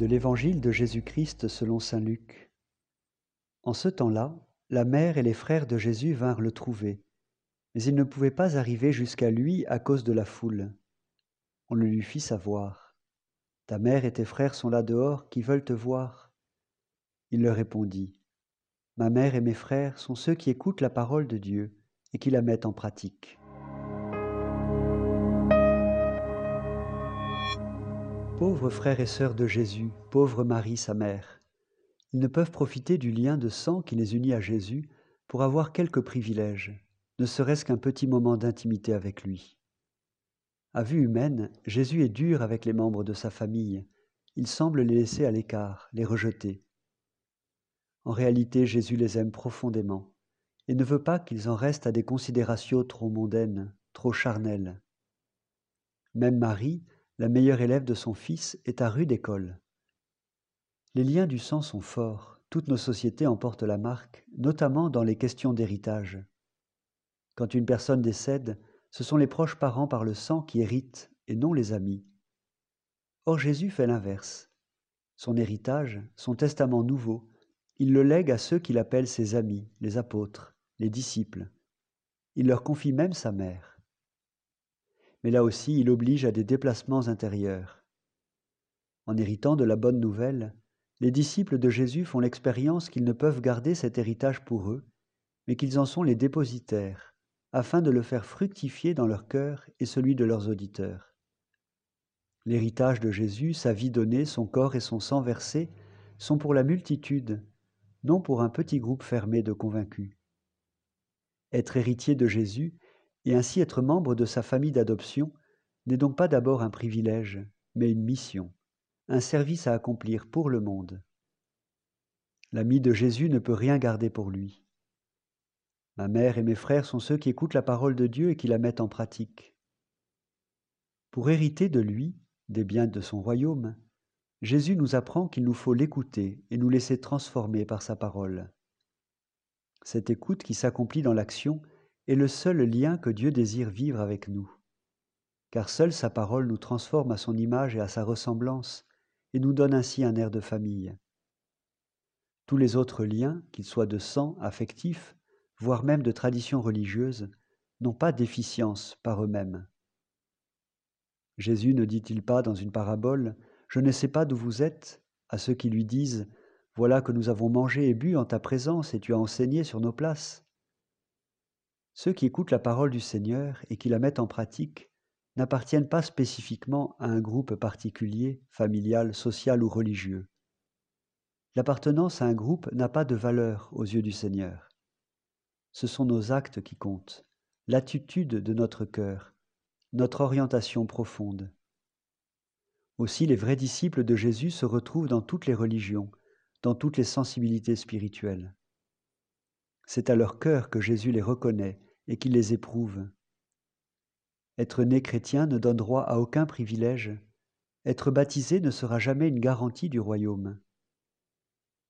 de l'Évangile de Jésus-Christ selon Saint Luc. En ce temps-là, la mère et les frères de Jésus vinrent le trouver, mais ils ne pouvaient pas arriver jusqu'à lui à cause de la foule. On le lui fit savoir. Ta mère et tes frères sont là dehors qui veulent te voir. Il leur répondit. Ma mère et mes frères sont ceux qui écoutent la parole de Dieu et qui la mettent en pratique. Pauvres frères et sœurs de Jésus, pauvre Marie, sa mère, ils ne peuvent profiter du lien de sang qui les unit à Jésus pour avoir quelques privilèges, ne serait-ce qu'un petit moment d'intimité avec lui. À vue humaine, Jésus est dur avec les membres de sa famille, il semble les laisser à l'écart, les rejeter. En réalité, Jésus les aime profondément et ne veut pas qu'ils en restent à des considérations trop mondaines, trop charnelles. Même Marie, la meilleure élève de son fils, est à rude école. Les liens du sang sont forts, toutes nos sociétés en portent la marque, notamment dans les questions d'héritage. Quand une personne décède, ce sont les proches parents par le sang qui héritent et non les amis. Or Jésus fait l'inverse. Son héritage, son testament nouveau, il le lègue à ceux qu'il appelle ses amis, les apôtres, les disciples. Il leur confie même sa mère mais là aussi il oblige à des déplacements intérieurs. En héritant de la bonne nouvelle, les disciples de Jésus font l'expérience qu'ils ne peuvent garder cet héritage pour eux, mais qu'ils en sont les dépositaires, afin de le faire fructifier dans leur cœur et celui de leurs auditeurs. L'héritage de Jésus, sa vie donnée, son corps et son sang versé, sont pour la multitude, non pour un petit groupe fermé de convaincus. Être héritier de Jésus, et ainsi être membre de sa famille d'adoption n'est donc pas d'abord un privilège, mais une mission, un service à accomplir pour le monde. L'ami de Jésus ne peut rien garder pour lui. Ma mère et mes frères sont ceux qui écoutent la parole de Dieu et qui la mettent en pratique. Pour hériter de lui, des biens de son royaume, Jésus nous apprend qu'il nous faut l'écouter et nous laisser transformer par sa parole. Cette écoute qui s'accomplit dans l'action est le seul lien que Dieu désire vivre avec nous. Car seule sa parole nous transforme à son image et à sa ressemblance, et nous donne ainsi un air de famille. Tous les autres liens, qu'ils soient de sang, affectifs, voire même de tradition religieuse, n'ont pas d'efficience par eux-mêmes. Jésus ne dit-il pas dans une parabole Je ne sais pas d'où vous êtes à ceux qui lui disent Voilà que nous avons mangé et bu en ta présence et tu as enseigné sur nos places ceux qui écoutent la parole du Seigneur et qui la mettent en pratique n'appartiennent pas spécifiquement à un groupe particulier, familial, social ou religieux. L'appartenance à un groupe n'a pas de valeur aux yeux du Seigneur. Ce sont nos actes qui comptent, l'attitude de notre cœur, notre orientation profonde. Aussi les vrais disciples de Jésus se retrouvent dans toutes les religions, dans toutes les sensibilités spirituelles. C'est à leur cœur que Jésus les reconnaît et qu'il les éprouve. Être né chrétien ne donne droit à aucun privilège. Être baptisé ne sera jamais une garantie du royaume.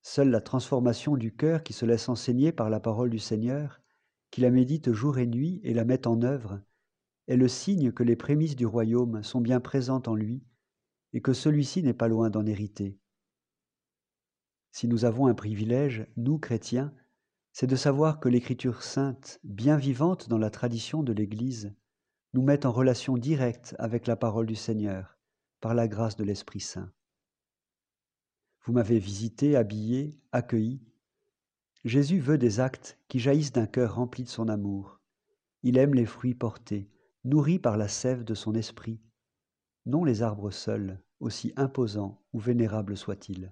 Seule la transformation du cœur qui se laisse enseigner par la parole du Seigneur, qui la médite jour et nuit et la met en œuvre, est le signe que les prémices du royaume sont bien présentes en lui et que celui-ci n'est pas loin d'en hériter. Si nous avons un privilège, nous chrétiens, c'est de savoir que l'Écriture sainte, bien vivante dans la tradition de l'Église, nous met en relation directe avec la parole du Seigneur, par la grâce de l'Esprit Saint. Vous m'avez visité, habillé, accueilli. Jésus veut des actes qui jaillissent d'un cœur rempli de son amour. Il aime les fruits portés, nourris par la sève de son esprit, non les arbres seuls, aussi imposants ou vénérables soient-ils.